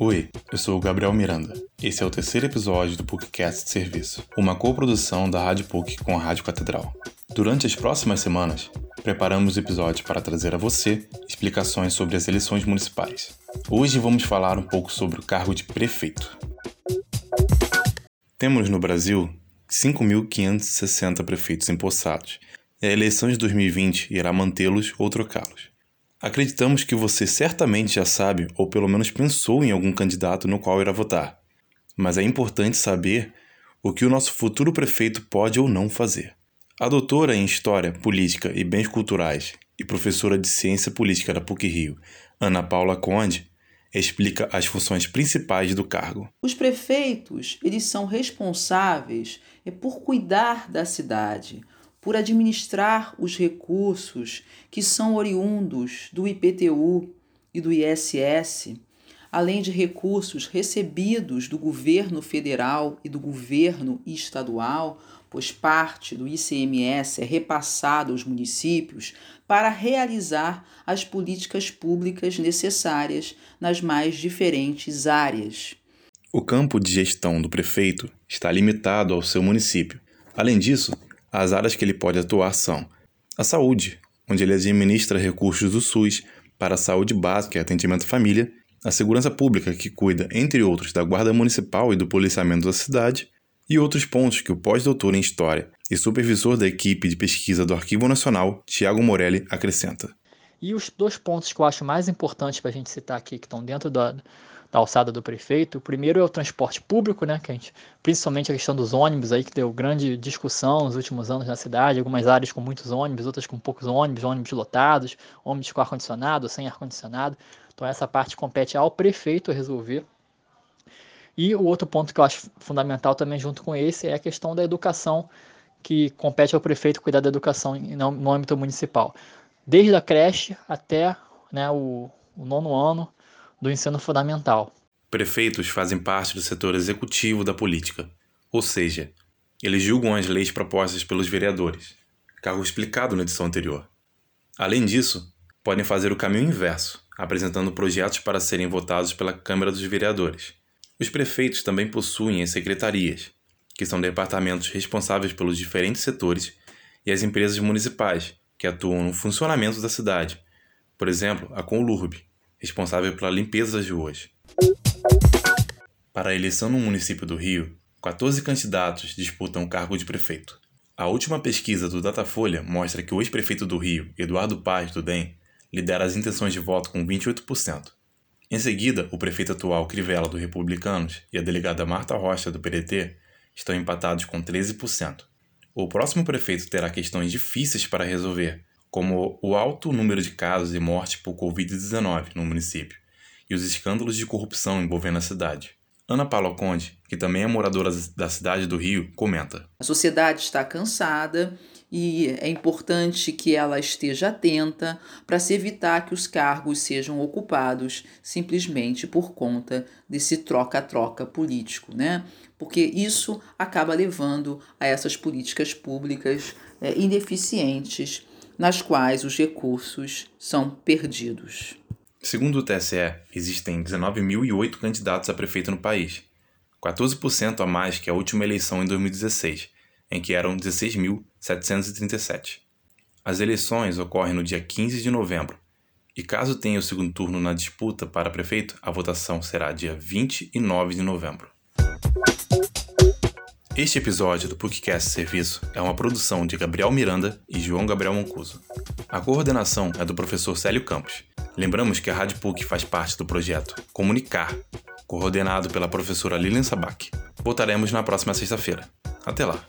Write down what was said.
Oi, eu sou o Gabriel Miranda. Esse é o terceiro episódio do PUCcast de Serviço, uma coprodução da Rádio PUC com a Rádio Catedral. Durante as próximas semanas, preparamos episódios para trazer a você explicações sobre as eleições municipais. Hoje vamos falar um pouco sobre o cargo de prefeito. Temos no Brasil 5.560 prefeitos empossados, e a eleição de 2020 irá mantê-los ou trocá-los. Acreditamos que você certamente já sabe ou pelo menos pensou em algum candidato no qual irá votar, mas é importante saber o que o nosso futuro prefeito pode ou não fazer. A doutora em História, Política e Bens Culturais e professora de Ciência Política da PUC-Rio, Ana Paula Conde, explica as funções principais do cargo. Os prefeitos, eles são responsáveis é por cuidar da cidade, por administrar os recursos que são oriundos do IPTU e do ISS, além de recursos recebidos do governo federal e do governo estadual, pois parte do ICMS é repassado aos municípios para realizar as políticas públicas necessárias nas mais diferentes áreas. O campo de gestão do prefeito está limitado ao seu município. Além disso, as áreas que ele pode atuar são a saúde, onde ele administra recursos do SUS para a saúde básica e atendimento à família, a segurança pública, que cuida, entre outros, da guarda municipal e do policiamento da cidade, e outros pontos que o pós-doutor em História e supervisor da equipe de pesquisa do Arquivo Nacional, Tiago Morelli, acrescenta. E os dois pontos que eu acho mais importantes para a gente citar aqui, que estão dentro da, da alçada do prefeito. O primeiro é o transporte público, né, que a gente, principalmente a questão dos ônibus aí que deu grande discussão nos últimos anos na cidade, algumas áreas com muitos ônibus, outras com poucos ônibus, ônibus lotados, ônibus com ar condicionado, sem ar condicionado. Então essa parte compete ao prefeito resolver. E o outro ponto que eu acho fundamental também junto com esse é a questão da educação, que compete ao prefeito cuidar da educação no âmbito municipal. Desde a creche até né, o, o nono ano, do ensino fundamental. Prefeitos fazem parte do setor executivo da política, ou seja, eles julgam as leis propostas pelos vereadores, cargo explicado na edição anterior. Além disso, podem fazer o caminho inverso, apresentando projetos para serem votados pela Câmara dos Vereadores. Os prefeitos também possuem as secretarias, que são departamentos responsáveis pelos diferentes setores, e as empresas municipais, que atuam no funcionamento da cidade, por exemplo, a Conlurb, responsável pela limpeza das ruas. Para a eleição no município do Rio, 14 candidatos disputam o cargo de prefeito. A última pesquisa do Datafolha mostra que o ex-prefeito do Rio, Eduardo Paz, do DEM, lidera as intenções de voto com 28%. Em seguida, o prefeito atual Crivella, do Republicanos, e a delegada Marta Rocha, do PDT, estão empatados com 13%. O próximo prefeito terá questões difíceis para resolver, como o alto número de casos e mortes por Covid-19 no município e os escândalos de corrupção envolvendo a cidade. Ana Paula Conde, que também é moradora da cidade do Rio, comenta: A sociedade está cansada e é importante que ela esteja atenta para se evitar que os cargos sejam ocupados simplesmente por conta desse troca-troca político, né? Porque isso acaba levando a essas políticas públicas é, ineficientes nas quais os recursos são perdidos. Segundo o TSE, existem 19.008 candidatos a prefeito no país, 14% a mais que a última eleição em 2016, em que eram 16.737. As eleições ocorrem no dia 15 de novembro, e caso tenha o segundo turno na disputa para prefeito, a votação será dia 29 de novembro. Este episódio do PUCcast Serviço é uma produção de Gabriel Miranda e João Gabriel Mancuso. A coordenação é do professor Célio Campos. Lembramos que a Rádio PUC faz parte do projeto Comunicar, coordenado pela professora Lilian Sabac. Voltaremos na próxima sexta-feira. Até lá!